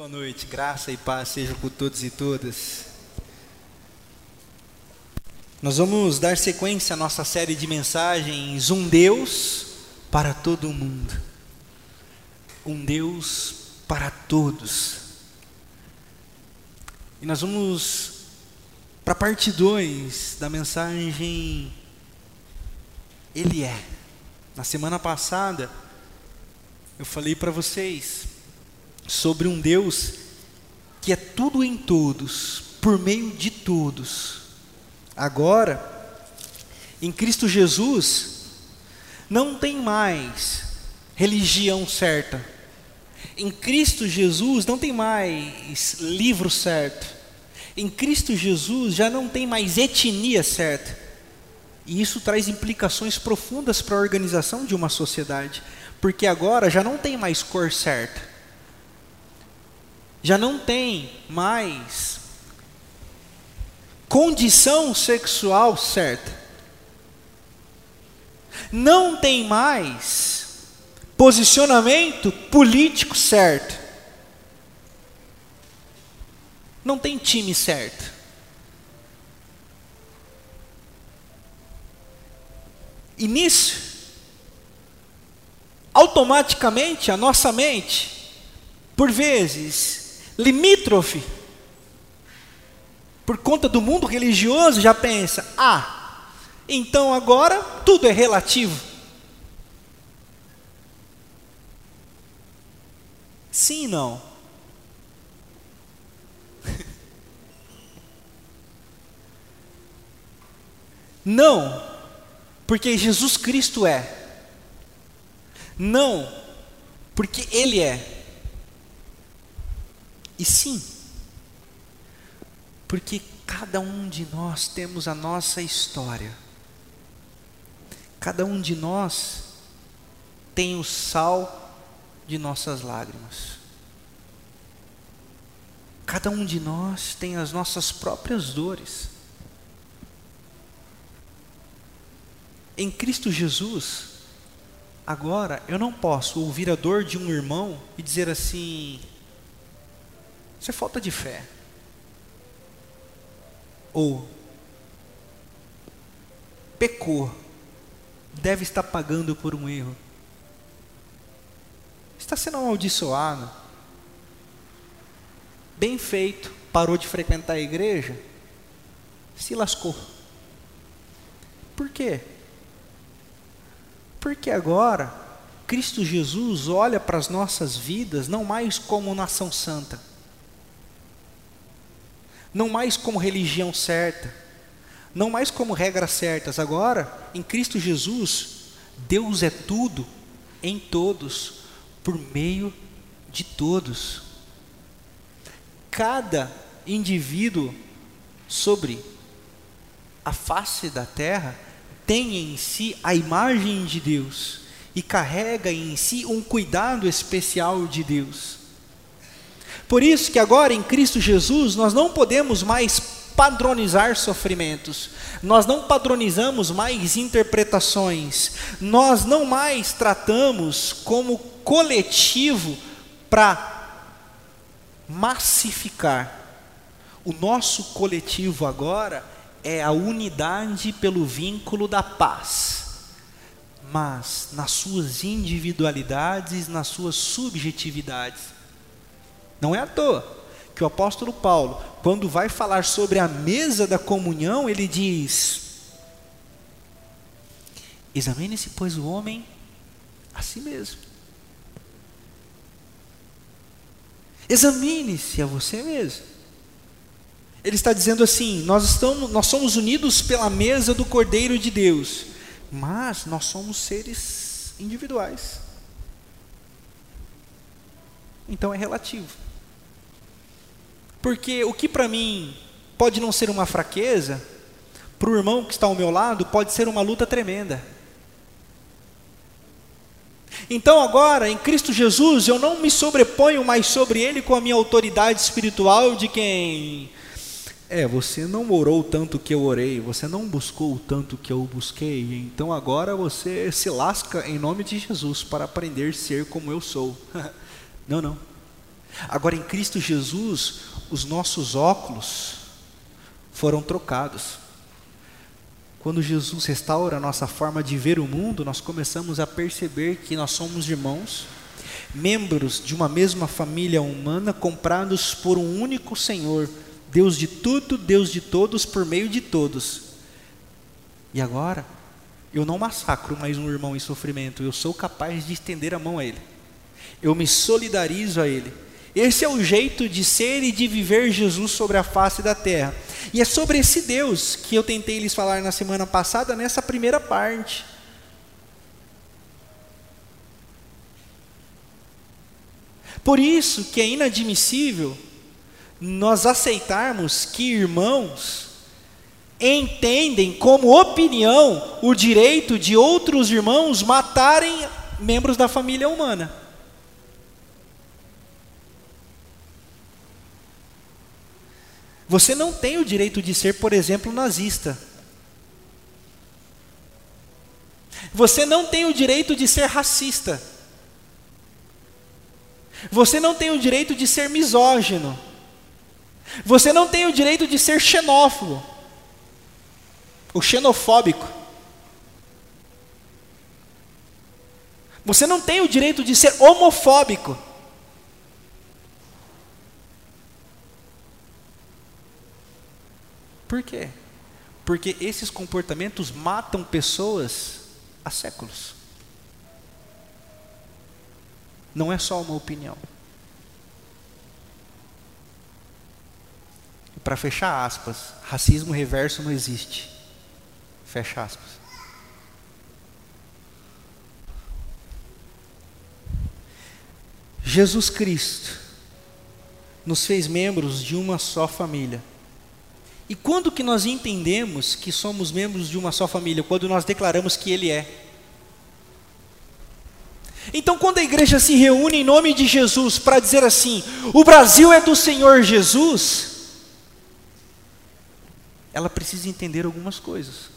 Boa noite, graça e paz sejam com todos e todas. Nós vamos dar sequência à nossa série de mensagens Um Deus para todo mundo. Um Deus para todos. E nós vamos para a parte 2 da mensagem Ele é. Na semana passada, eu falei para vocês sobre um Deus que é tudo em todos, por meio de todos. Agora, em Cristo Jesus, não tem mais religião certa. Em Cristo Jesus não tem mais livro certo. Em Cristo Jesus já não tem mais etnia certa. E isso traz implicações profundas para a organização de uma sociedade, porque agora já não tem mais cor certa. Já não tem mais condição sexual certa. Não tem mais posicionamento político certo. Não tem time certo. E nisso, automaticamente a nossa mente, por vezes, limítrofe, por conta do mundo religioso, já pensa: ah, então agora tudo é relativo. Sim e não. Não, porque Jesus Cristo é. Não, porque Ele é. E sim, porque cada um de nós temos a nossa história. Cada um de nós tem o sal de nossas lágrimas. Cada um de nós tem as nossas próprias dores. Em Cristo Jesus, agora eu não posso ouvir a dor de um irmão e dizer assim: isso é falta de fé. Ou pecou, deve estar pagando por um erro. Está sendo amaldiçoado. Bem feito, parou de frequentar a igreja, se lascou. Por quê? Porque agora Cristo Jesus olha para as nossas vidas não mais como nação santa, não mais como religião certa, não mais como regras certas. Agora, em Cristo Jesus, Deus é tudo em todos, por meio de todos. Cada indivíduo sobre a face da terra tem em si a imagem de Deus e carrega em si um cuidado especial de Deus. Por isso que agora em Cristo Jesus nós não podemos mais padronizar sofrimentos, nós não padronizamos mais interpretações, nós não mais tratamos como coletivo para massificar. O nosso coletivo agora é a unidade pelo vínculo da paz, mas nas suas individualidades, nas suas subjetividades. Não é à toa que o apóstolo Paulo, quando vai falar sobre a mesa da comunhão, ele diz: Examine-se, pois, o homem a si mesmo. Examine-se a você mesmo. Ele está dizendo assim: nós, estamos, nós somos unidos pela mesa do Cordeiro de Deus, mas nós somos seres individuais. Então é relativo. Porque o que para mim pode não ser uma fraqueza, para o irmão que está ao meu lado pode ser uma luta tremenda. Então agora, em Cristo Jesus, eu não me sobreponho mais sobre Ele com a minha autoridade espiritual de quem é, você não orou tanto que eu orei, você não buscou o tanto que eu busquei, então agora você se lasca em nome de Jesus para aprender a ser como eu sou. não, não. Agora em Cristo Jesus, os nossos óculos foram trocados. Quando Jesus restaura a nossa forma de ver o mundo, nós começamos a perceber que nós somos irmãos, membros de uma mesma família humana, comprados por um único Senhor, Deus de tudo, Deus de todos, por meio de todos. E agora, eu não massacro mais um irmão em sofrimento, eu sou capaz de estender a mão a ele, eu me solidarizo a ele esse é o jeito de ser e de viver Jesus sobre a face da terra. E é sobre esse Deus que eu tentei lhes falar na semana passada, nessa primeira parte. Por isso que é inadmissível nós aceitarmos que irmãos entendem como opinião o direito de outros irmãos matarem membros da família humana. Você não tem o direito de ser, por exemplo, nazista. Você não tem o direito de ser racista. Você não tem o direito de ser misógino. Você não tem o direito de ser xenófobo ou xenofóbico. Você não tem o direito de ser homofóbico. Por quê? Porque esses comportamentos matam pessoas há séculos. Não é só uma opinião. Para fechar aspas, racismo reverso não existe. Fecha aspas. Jesus Cristo nos fez membros de uma só família. E quando que nós entendemos que somos membros de uma só família? Quando nós declaramos que Ele é. Então, quando a igreja se reúne em nome de Jesus para dizer assim: o Brasil é do Senhor Jesus, ela precisa entender algumas coisas.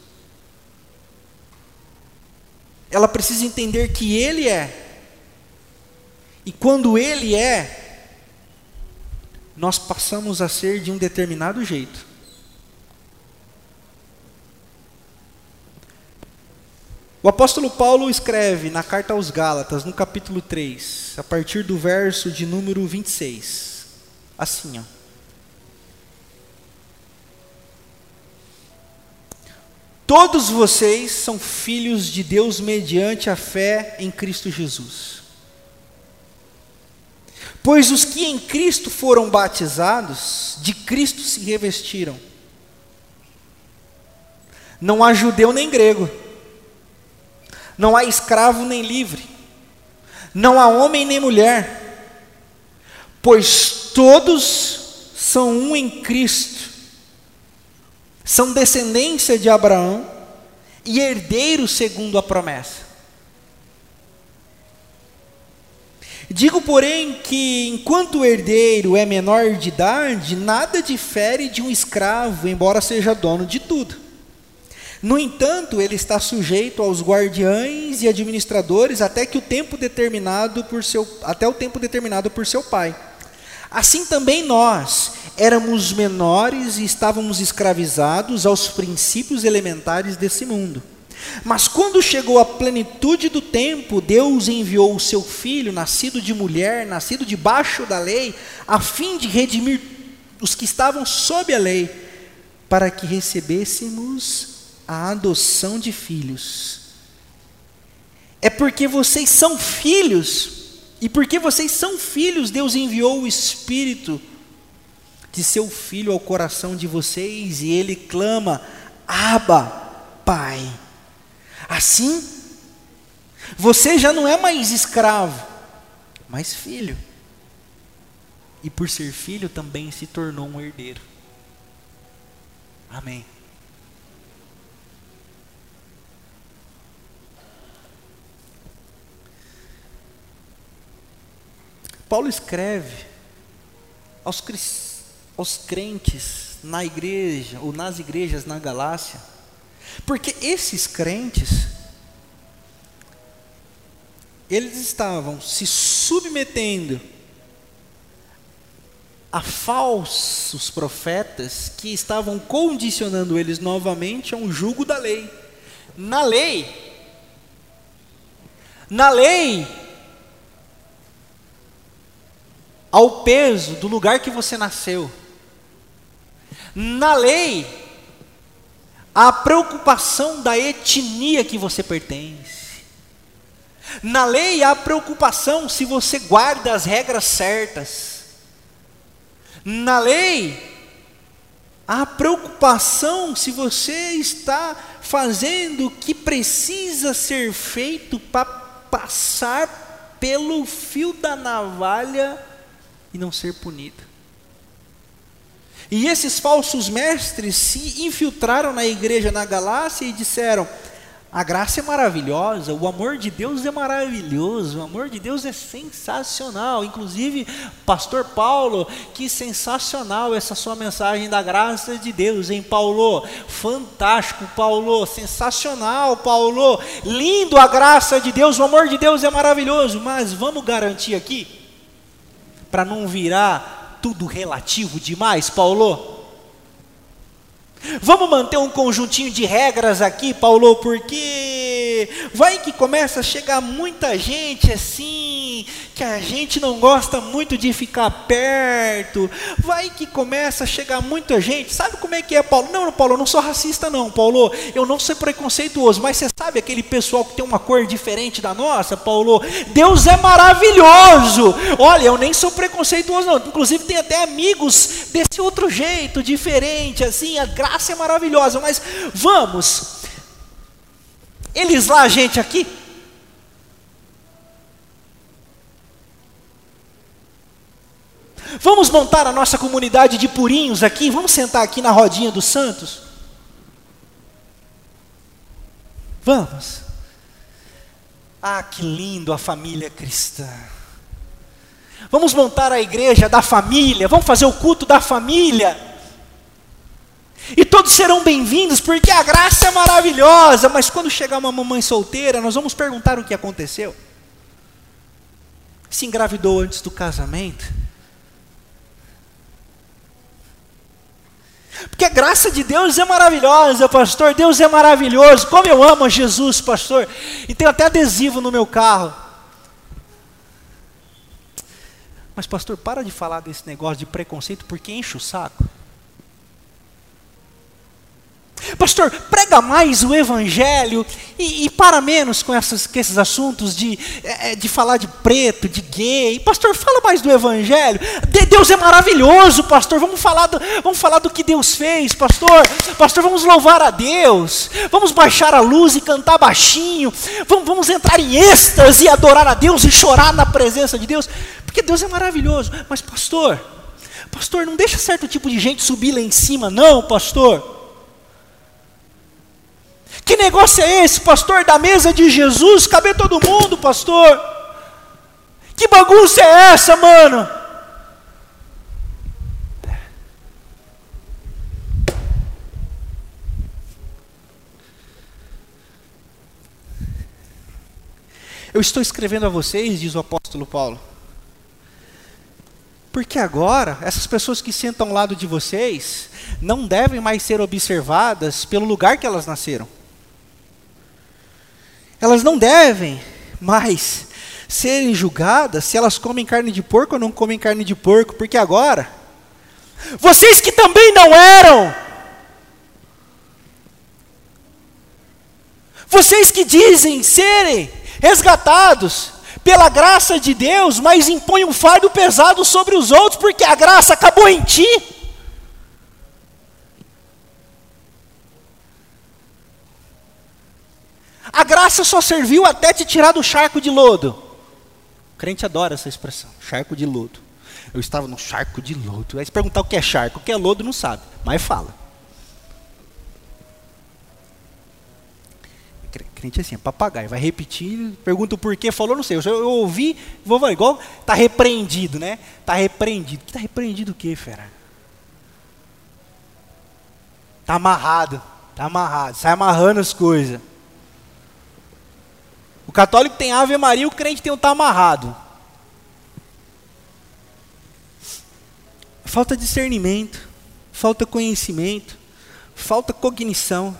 Ela precisa entender que Ele é. E quando Ele é, nós passamos a ser de um determinado jeito. O apóstolo Paulo escreve na carta aos Gálatas, no capítulo 3, a partir do verso de número 26, assim, ó. Todos vocês são filhos de Deus mediante a fé em Cristo Jesus. Pois os que em Cristo foram batizados, de Cristo se revestiram. Não há judeu nem grego não há escravo nem livre, não há homem nem mulher, pois todos são um em Cristo, são descendência de Abraão e herdeiros segundo a promessa. Digo, porém, que enquanto o herdeiro é menor de idade, nada difere de um escravo, embora seja dono de tudo. No entanto, ele está sujeito aos guardiães e administradores até que o tempo determinado por seu até o tempo determinado por seu pai. Assim também nós éramos menores e estávamos escravizados aos princípios elementares desse mundo. Mas quando chegou a plenitude do tempo, Deus enviou o seu filho, nascido de mulher, nascido debaixo da lei, a fim de redimir os que estavam sob a lei, para que recebêssemos a adoção de filhos. É porque vocês são filhos, e porque vocês são filhos, Deus enviou o Espírito de seu Filho ao coração de vocês, e ele clama: Abba, Pai. Assim, você já não é mais escravo, mas filho. E por ser filho também se tornou um herdeiro. Amém. Paulo escreve aos, aos crentes na igreja, ou nas igrejas na Galácia, porque esses crentes, eles estavam se submetendo a falsos profetas que estavam condicionando eles novamente a um jugo da lei. Na lei, na lei, ao peso do lugar que você nasceu. Na lei, a preocupação da etnia que você pertence. Na lei, há preocupação se você guarda as regras certas. Na lei, há preocupação se você está fazendo o que precisa ser feito para passar pelo fio da navalha e não ser punido. E esses falsos mestres se infiltraram na igreja na Galácia e disseram: a graça é maravilhosa, o amor de Deus é maravilhoso, o amor de Deus é sensacional. Inclusive, Pastor Paulo, que sensacional essa sua mensagem da graça de Deus, hein, Paulo? Fantástico, Paulo, sensacional, Paulo. Lindo a graça de Deus, o amor de Deus é maravilhoso, mas vamos garantir aqui, para não virar tudo relativo demais, Paulo? Vamos manter um conjuntinho de regras aqui, Paulo, porque vai que começa a chegar muita gente assim, que a gente não gosta muito de ficar perto. Vai que começa a chegar muita gente. Sabe como é que é, Paulo? Não, Paulo, eu não sou racista não, Paulo. Eu não sou preconceituoso, mas você sabe aquele pessoal que tem uma cor diferente da nossa, Paulo? Deus é maravilhoso. Olha, eu nem sou preconceituoso não. Inclusive tem até amigos desse outro jeito, diferente assim, a graça graça é maravilhosa, mas vamos. Eles lá, a gente aqui. Vamos montar a nossa comunidade de purinhos aqui? Vamos sentar aqui na rodinha dos santos? Vamos. Ah, que lindo a família cristã. Vamos montar a igreja da família, vamos fazer o culto da família. E todos serão bem-vindos, porque a graça é maravilhosa. Mas quando chegar uma mamãe solteira, nós vamos perguntar o que aconteceu. Se engravidou antes do casamento? Porque a graça de Deus é maravilhosa, pastor. Deus é maravilhoso. Como eu amo a Jesus, pastor. E tenho até adesivo no meu carro. Mas, pastor, para de falar desse negócio de preconceito, porque enche o saco. Pastor, prega mais o Evangelho e, e para menos com, essas, com esses assuntos de, é, é, de falar de preto, de gay. Pastor, fala mais do Evangelho. De Deus é maravilhoso, pastor. Vamos falar, do, vamos falar do que Deus fez, pastor. Pastor, vamos louvar a Deus. Vamos baixar a luz e cantar baixinho. Vamos, vamos entrar em êxtase e adorar a Deus e chorar na presença de Deus. Porque Deus é maravilhoso. Mas, pastor, pastor, não deixa certo tipo de gente subir lá em cima, não, pastor. Que negócio é esse, pastor? Da mesa de Jesus, caber todo mundo, pastor? Que bagunça é essa, mano? Eu estou escrevendo a vocês, diz o apóstolo Paulo, porque agora, essas pessoas que sentam ao lado de vocês não devem mais ser observadas pelo lugar que elas nasceram elas não devem mais serem julgadas se elas comem carne de porco ou não comem carne de porco, porque agora, vocês que também não eram, vocês que dizem serem resgatados pela graça de Deus, mas impõem um fardo pesado sobre os outros, porque a graça acabou em ti. A graça só serviu até te tirar do charco de lodo. O crente adora essa expressão, charco de lodo. Eu estava no charco de lodo. Aí se perguntar o que é charco, o que é lodo, não sabe, mas fala. Crente é assim, é papagaio, vai repetir, pergunta o porquê, falou, não sei. Eu, eu ouvi, vou, vou igual, está repreendido, né? Está repreendido. Está repreendido o quê, fera? Está amarrado, está amarrado, sai amarrando as coisas. O católico tem Ave Maria, o crente tem o tá amarrado. Falta discernimento, falta conhecimento, falta cognição.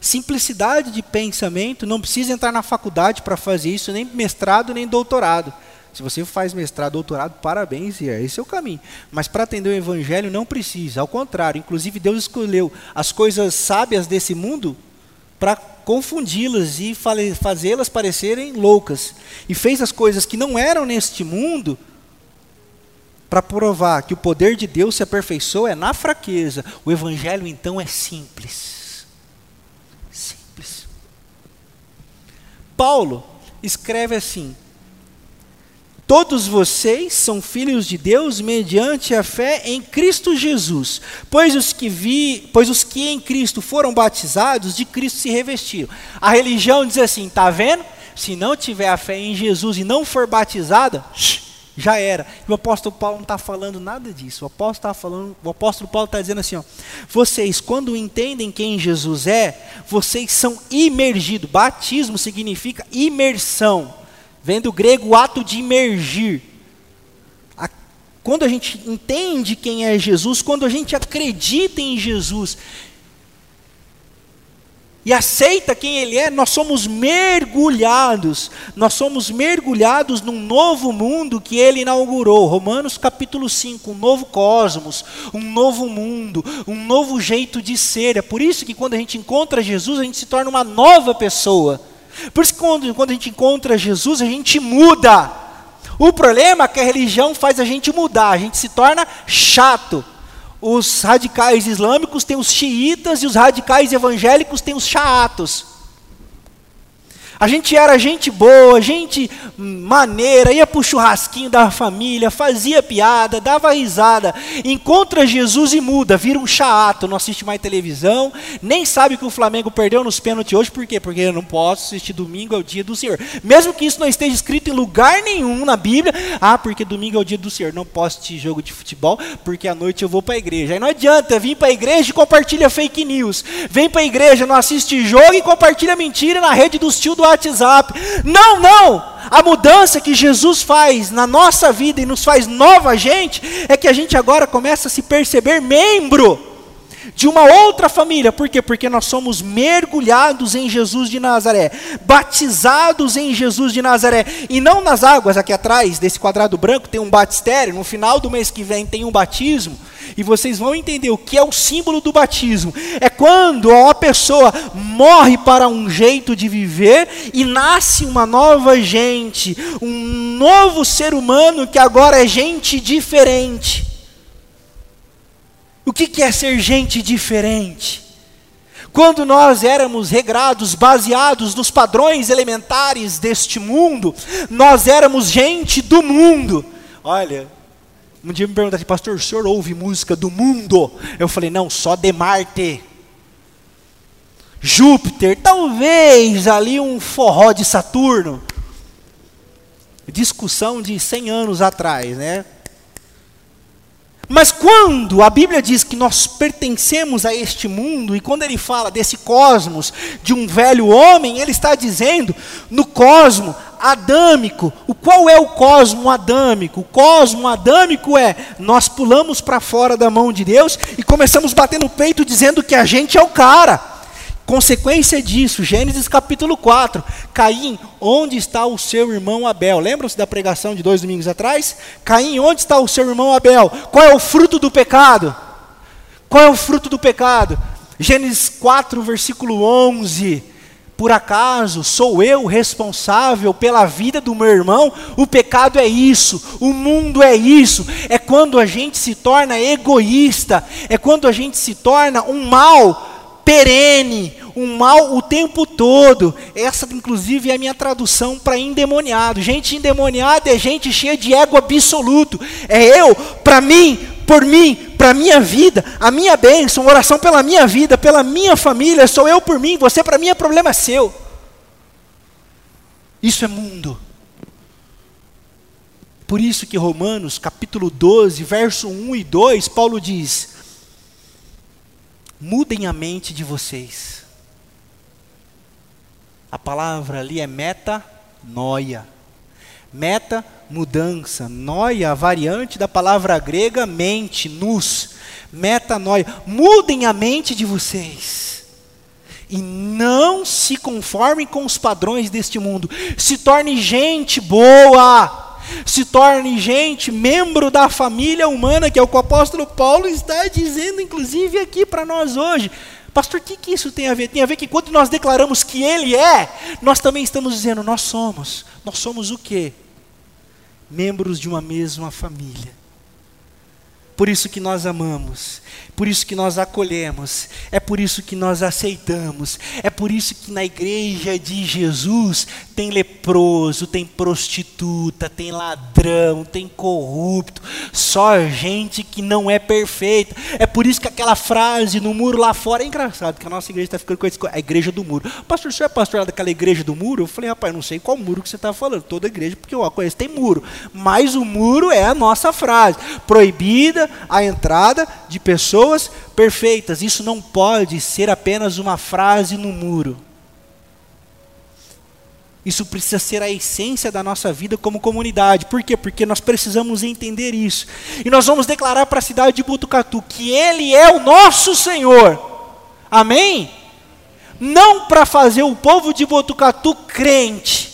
Simplicidade de pensamento, não precisa entrar na faculdade para fazer isso, nem mestrado, nem doutorado. Se você faz mestrado, doutorado, parabéns, e é esse é o caminho. Mas para atender o evangelho não precisa, ao contrário, inclusive Deus escolheu as coisas sábias desse mundo para confundi-las e fazê-las parecerem loucas. E fez as coisas que não eram neste mundo para provar que o poder de Deus se aperfeiçoa é na fraqueza. O evangelho então é simples. Simples. Paulo escreve assim: Todos vocês são filhos de Deus mediante a fé em Cristo Jesus, pois os que vi, pois os que em Cristo foram batizados, de Cristo se revestiram. A religião diz assim, tá vendo? Se não tiver a fé em Jesus e não for batizada, já era. E o apóstolo Paulo não está falando nada disso. O apóstolo, tá falando, o apóstolo Paulo está dizendo assim: ó, vocês, quando entendem quem Jesus é, vocês são imergidos. Batismo significa imersão. Vem do grego o ato de imergir. Quando a gente entende quem é Jesus, quando a gente acredita em Jesus e aceita quem Ele é, nós somos mergulhados, nós somos mergulhados num novo mundo que Ele inaugurou. Romanos capítulo 5, um novo cosmos, um novo mundo, um novo jeito de ser. É por isso que quando a gente encontra Jesus, a gente se torna uma nova pessoa. Por isso quando, quando a gente encontra Jesus, a gente muda. O problema é que a religião faz a gente mudar, a gente se torna chato. Os radicais islâmicos têm os xiitas e os radicais evangélicos têm os chaatos. A gente era gente boa, gente maneira, ia para o churrasquinho da família, fazia piada, dava risada. Encontra Jesus e muda, vira um chato, não assiste mais televisão, nem sabe que o Flamengo perdeu nos pênaltis hoje, por quê? Porque eu não posso assistir domingo, é o dia do Senhor. Mesmo que isso não esteja escrito em lugar nenhum na Bíblia, ah, porque domingo é o dia do Senhor, não posso assistir jogo de futebol, porque à noite eu vou para a igreja. Aí não adianta, vir para a igreja e compartilha fake news. Vem para a igreja, não assiste jogo e compartilha mentira na rede dos tio do WhatsApp. Não, não! A mudança que Jesus faz na nossa vida e nos faz nova gente é que a gente agora começa a se perceber membro de uma outra família. Por quê? Porque nós somos mergulhados em Jesus de Nazaré, batizados em Jesus de Nazaré, e não nas águas aqui atrás desse quadrado branco tem um batistério, no final do mês que vem tem um batismo. E vocês vão entender o que é o símbolo do batismo. É quando uma pessoa morre para um jeito de viver e nasce uma nova gente, um novo ser humano que agora é gente diferente. O que é ser gente diferente? Quando nós éramos regrados, baseados nos padrões elementares deste mundo, nós éramos gente do mundo. Olha, um dia me perguntaram, assim, pastor, o senhor ouve música do mundo? Eu falei, não, só de Marte. Júpiter, talvez ali um forró de Saturno. Discussão de 100 anos atrás, né? Mas quando a Bíblia diz que nós pertencemos a este mundo, e quando ele fala desse cosmos, de um velho homem, ele está dizendo no cosmo adâmico. O qual é o cosmo adâmico? O cosmo adâmico é nós pulamos para fora da mão de Deus e começamos a bater no peito dizendo que a gente é o cara. Consequência disso, Gênesis capítulo 4. Caim, onde está o seu irmão Abel? Lembram-se da pregação de dois domingos atrás? Caim, onde está o seu irmão Abel? Qual é o fruto do pecado? Qual é o fruto do pecado? Gênesis 4, versículo 11. Por acaso sou eu responsável pela vida do meu irmão? O pecado é isso, o mundo é isso, é quando a gente se torna egoísta, é quando a gente se torna um mal perene, um mal o tempo todo. Essa, inclusive, é a minha tradução para endemoniado. Gente endemoniada é gente cheia de ego absoluto. É eu, para mim, por mim, para minha vida, a minha bênção, oração pela minha vida, pela minha família, sou eu por mim, você para mim é problema seu. Isso é mundo. Por isso que Romanos, capítulo 12, verso 1 e 2, Paulo diz: Mudem a mente de vocês. A palavra ali é metanoia. Meta, mudança. Noia, a variante da palavra grega mente, nus. Metanoia. Mudem a mente de vocês. E não se conformem com os padrões deste mundo. Se torne gente boa. Se torne gente, membro da família humana, que é o que o apóstolo Paulo está dizendo, inclusive aqui para nós hoje. Pastor, o que, que isso tem a ver? Tem a ver que quando nós declaramos que Ele é, nós também estamos dizendo, nós somos. Nós somos o quê? Membros de uma mesma família. Por isso que nós amamos, por isso que nós acolhemos, é por isso que nós aceitamos, é por isso que na igreja de Jesus tem leproso, tem prostituta, tem ladrão, tem corrupto, só gente que não é perfeita. É por isso que aquela frase no muro lá fora é engraçado, que a nossa igreja está ficando com a igreja do muro. Pastor, você é pastor daquela igreja do muro? Eu falei, rapaz, não sei qual muro que você está falando, toda igreja, porque eu a conheço, tem muro, mas o muro é a nossa frase, proibida a entrada de pessoas perfeitas. Isso não pode ser apenas uma frase no muro. Isso precisa ser a essência da nossa vida como comunidade. Por quê? Porque nós precisamos entender isso. E nós vamos declarar para a cidade de Butucatu que Ele é o nosso Senhor. Amém? Não para fazer o povo de Botucatu crente.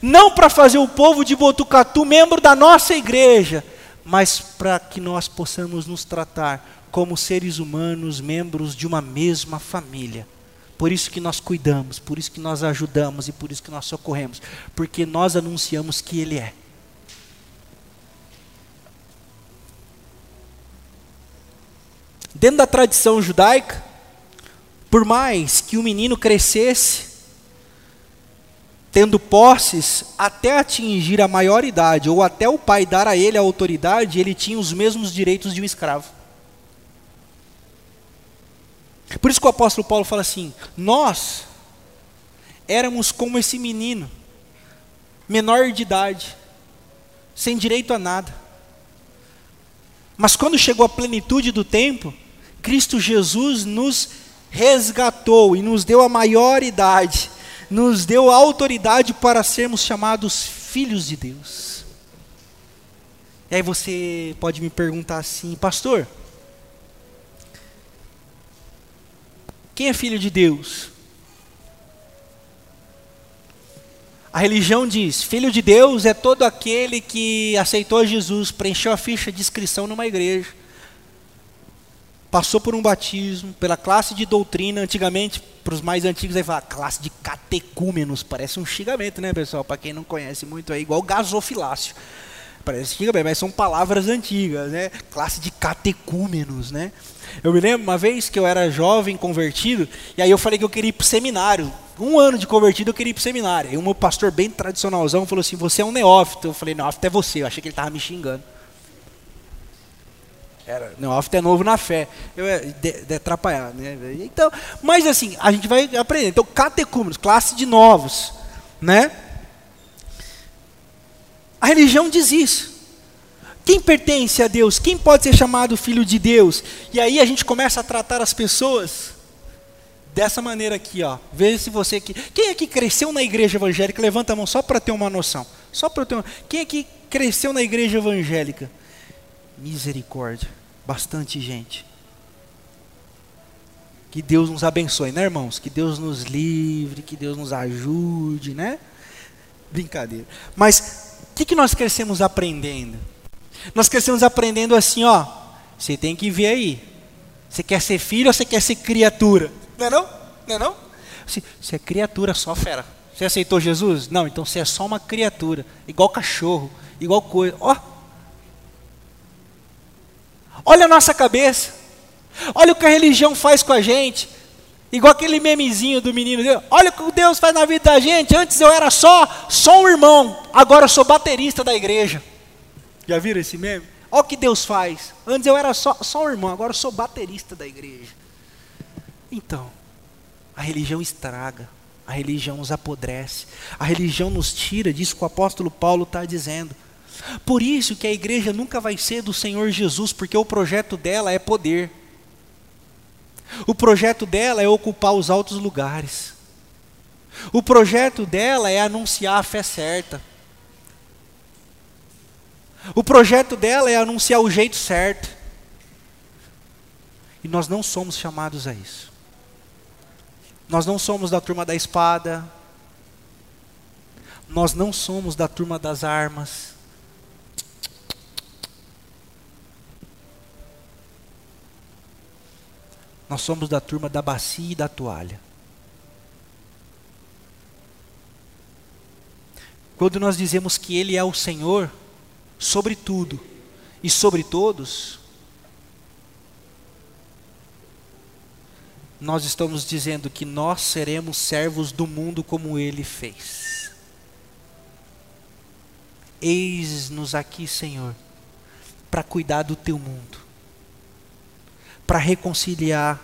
Não para fazer o povo de Botucatu membro da nossa igreja mas para que nós possamos nos tratar como seres humanos, membros de uma mesma família. Por isso que nós cuidamos, por isso que nós ajudamos e por isso que nós socorremos, porque nós anunciamos que Ele é. Dentro da tradição judaica, por mais que o menino crescesse, tendo posses até atingir a maioridade, ou até o pai dar a ele a autoridade, ele tinha os mesmos direitos de um escravo. Por isso que o apóstolo Paulo fala assim: nós éramos como esse menino, menor de idade, sem direito a nada. Mas quando chegou a plenitude do tempo, Cristo Jesus nos resgatou e nos deu a maioridade nos deu autoridade para sermos chamados filhos de Deus. E aí você pode me perguntar assim, pastor, quem é filho de Deus? A religião diz: filho de Deus é todo aquele que aceitou Jesus, preencheu a ficha de inscrição numa igreja, passou por um batismo, pela classe de doutrina, antigamente para os mais antigos, aí fala classe de catecúmenos. Parece um xingamento, né, pessoal? Para quem não conhece muito, é igual gasofilácio. Parece xingamento, mas são palavras antigas, né? Classe de catecúmenos, né? Eu me lembro uma vez que eu era jovem, convertido, e aí eu falei que eu queria ir para seminário. Um ano de convertido, eu queria ir para seminário. E meu pastor, bem tradicionalzão, falou assim: Você é um neófito. Eu falei: Neófito é você. Eu achei que ele estava me xingando. Era, neófito é novo na fé. Eu é de, de atrapalhar, né? Então, mas assim, a gente vai aprender. Então, catecúmenos, classe de novos, né? A religião diz isso. Quem pertence a Deus? Quem pode ser chamado filho de Deus? E aí a gente começa a tratar as pessoas dessa maneira aqui, ó. Veja se você que quem é que cresceu na igreja evangélica? Levanta a mão só para ter uma noção. Só para ter uma... Quem é que cresceu na igreja evangélica? Misericórdia. Bastante gente. Que Deus nos abençoe, né, irmãos? Que Deus nos livre, que Deus nos ajude, né? Brincadeira. Mas o que, que nós crescemos aprendendo? Nós crescemos aprendendo assim, ó. Você tem que ver aí. Você quer ser filho ou você quer ser criatura? Não é não? Não é não? Você é criatura só, fera. Você aceitou Jesus? Não, então você é só uma criatura. Igual cachorro, igual coisa. Ó, Olha a nossa cabeça. Olha o que a religião faz com a gente. Igual aquele memezinho do menino. Olha o que Deus faz na vida da gente. Antes eu era só, só um irmão. Agora eu sou baterista da igreja. Já viram esse meme? Olha o que Deus faz. Antes eu era só, só um irmão. Agora eu sou baterista da igreja. Então, a religião estraga. A religião nos apodrece. A religião nos tira disso que o apóstolo Paulo está dizendo. Por isso que a igreja nunca vai ser do Senhor Jesus, porque o projeto dela é poder. O projeto dela é ocupar os altos lugares. O projeto dela é anunciar a fé certa. O projeto dela é anunciar o jeito certo. E nós não somos chamados a isso. Nós não somos da turma da espada. Nós não somos da turma das armas. Nós somos da turma da bacia e da toalha. Quando nós dizemos que Ele é o Senhor sobre tudo e sobre todos, nós estamos dizendo que nós seremos servos do mundo como Ele fez. Eis-nos aqui, Senhor, para cuidar do Teu mundo, para reconciliar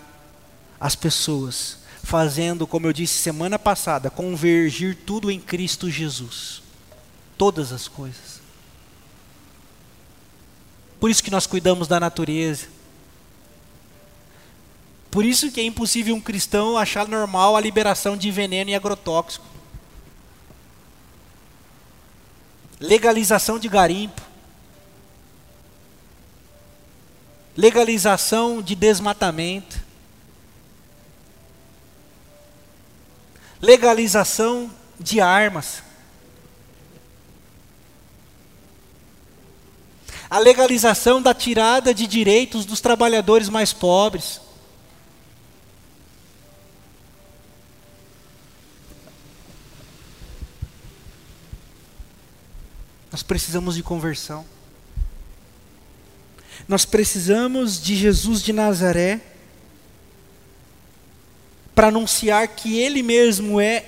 as pessoas, fazendo, como eu disse semana passada, convergir tudo em Cristo Jesus todas as coisas. Por isso que nós cuidamos da natureza. Por isso que é impossível um cristão achar normal a liberação de veneno e agrotóxico. Legalização de garimpo. Legalização de desmatamento. Legalização de armas. a legalização da tirada de direitos dos trabalhadores mais pobres. Nós precisamos de conversão. Nós precisamos de Jesus de Nazaré para anunciar que Ele mesmo é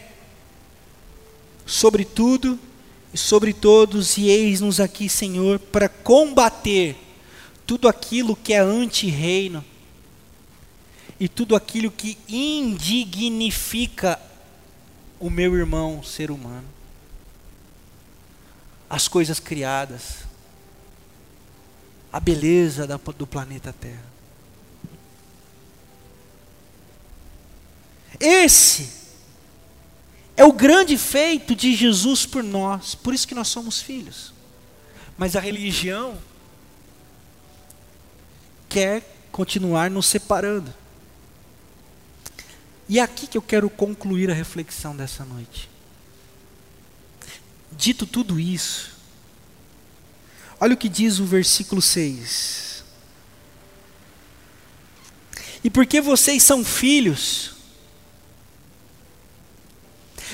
sobre tudo e sobre todos, e eis-nos aqui, Senhor, para combater tudo aquilo que é anti-reino e tudo aquilo que indignifica o meu irmão ser humano, as coisas criadas, a beleza do planeta Terra. Esse é o grande feito de Jesus por nós, por isso que nós somos filhos. Mas a religião quer continuar nos separando. E é aqui que eu quero concluir a reflexão dessa noite. Dito tudo isso, olha o que diz o versículo 6. E porque vocês são filhos,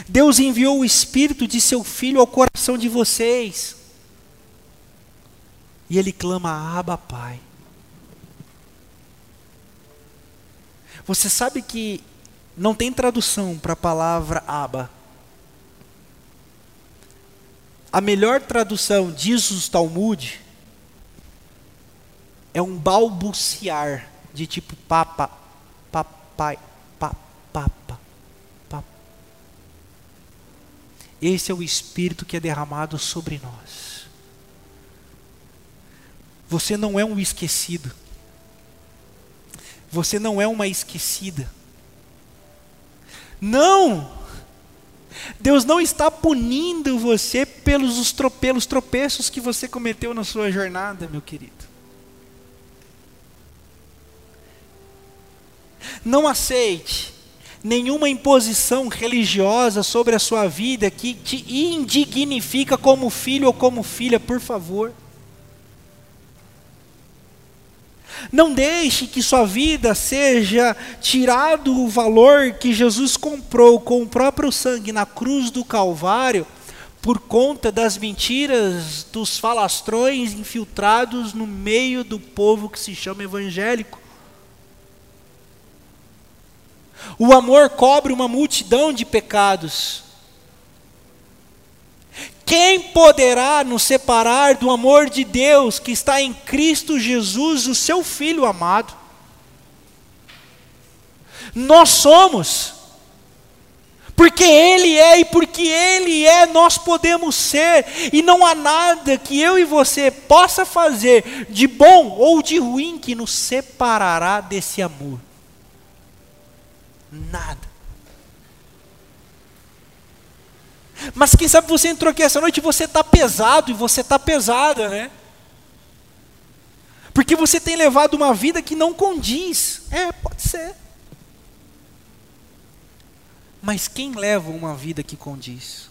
Deus enviou o Espírito de seu Filho ao coração de vocês. E ele clama, Abba, Pai. Você sabe que não tem tradução para a palavra Abba. A melhor tradução, diz os Talmud, é um balbuciar de tipo papa, papai, papa. Esse é o Espírito que é derramado sobre nós. Você não é um esquecido. Você não é uma esquecida. Não! Deus não está punindo você pelos, pelos tropeços que você cometeu na sua jornada, meu querido. Não aceite nenhuma imposição religiosa sobre a sua vida que te indignifica como filho ou como filha, por favor. Não deixe que sua vida seja tirado o valor que Jesus comprou com o próprio sangue na cruz do Calvário por conta das mentiras dos falastrões infiltrados no meio do povo que se chama evangélico. O amor cobre uma multidão de pecados. Quem poderá nos separar do amor de Deus que está em Cristo Jesus, o seu Filho amado? Nós somos, porque Ele é e porque Ele é, nós podemos ser, e não há nada que eu e você possa fazer de bom ou de ruim que nos separará desse amor. Nada. Mas quem sabe você entrou aqui essa noite e você está pesado, e você está pesada, né? Porque você tem levado uma vida que não condiz. É, pode ser. Mas quem leva uma vida que condiz?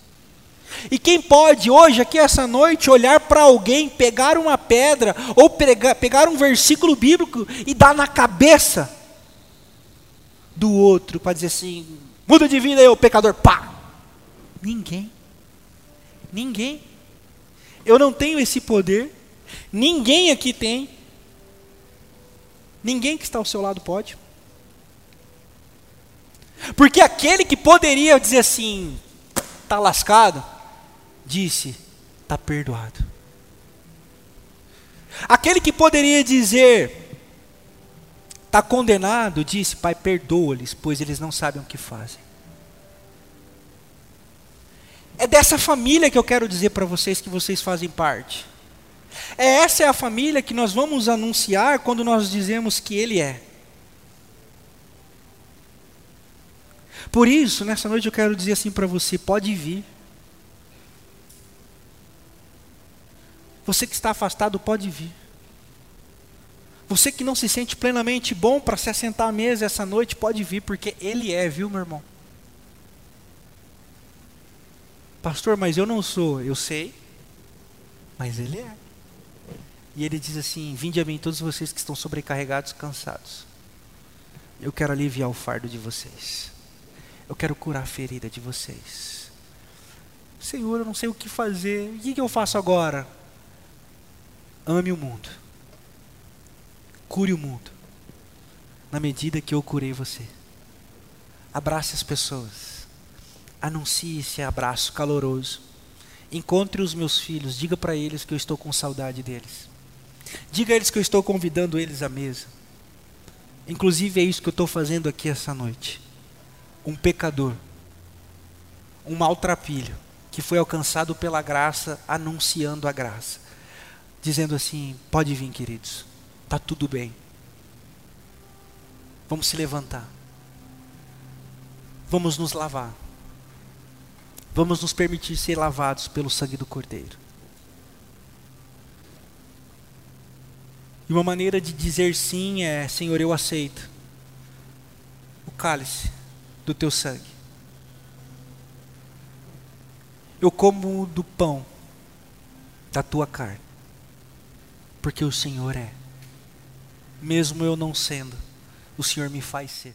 E quem pode hoje, aqui essa noite, olhar para alguém, pegar uma pedra, ou pegar, pegar um versículo bíblico e dar na cabeça do outro, para dizer assim: muda de vida aí, ô pecador, pá! Ninguém. Ninguém. Eu não tenho esse poder. Ninguém aqui tem. Ninguém que está ao seu lado pode. Porque aquele que poderia dizer assim, está lascado, disse: está perdoado. Aquele que poderia dizer: está condenado, disse: Pai, perdoa-lhes, pois eles não sabem o que fazem. É dessa família que eu quero dizer para vocês que vocês fazem parte. É essa é a família que nós vamos anunciar quando nós dizemos que Ele é. Por isso, nessa noite eu quero dizer assim para você: pode vir. Você que está afastado, pode vir. Você que não se sente plenamente bom para se assentar à mesa essa noite, pode vir, porque Ele é, viu, meu irmão? Pastor, mas eu não sou. Eu sei, mas Ele é. E Ele diz assim: Vinde a mim todos vocês que estão sobrecarregados, cansados. Eu quero aliviar o fardo de vocês. Eu quero curar a ferida de vocês. Senhor, eu não sei o que fazer. O que eu faço agora? Ame o mundo. Cure o mundo. Na medida que eu curei você. Abrace as pessoas. Anuncie esse abraço caloroso. Encontre os meus filhos. Diga para eles que eu estou com saudade deles. Diga a eles que eu estou convidando eles à mesa. Inclusive é isso que eu estou fazendo aqui essa noite. Um pecador, um maltrapilho, que foi alcançado pela graça, anunciando a graça dizendo assim: pode vir, queridos, está tudo bem. Vamos se levantar. Vamos nos lavar. Vamos nos permitir ser lavados pelo sangue do Cordeiro. E uma maneira de dizer sim é: Senhor, eu aceito o cálice do teu sangue. Eu como do pão da tua carne porque o Senhor é. Mesmo eu não sendo, o Senhor me faz ser.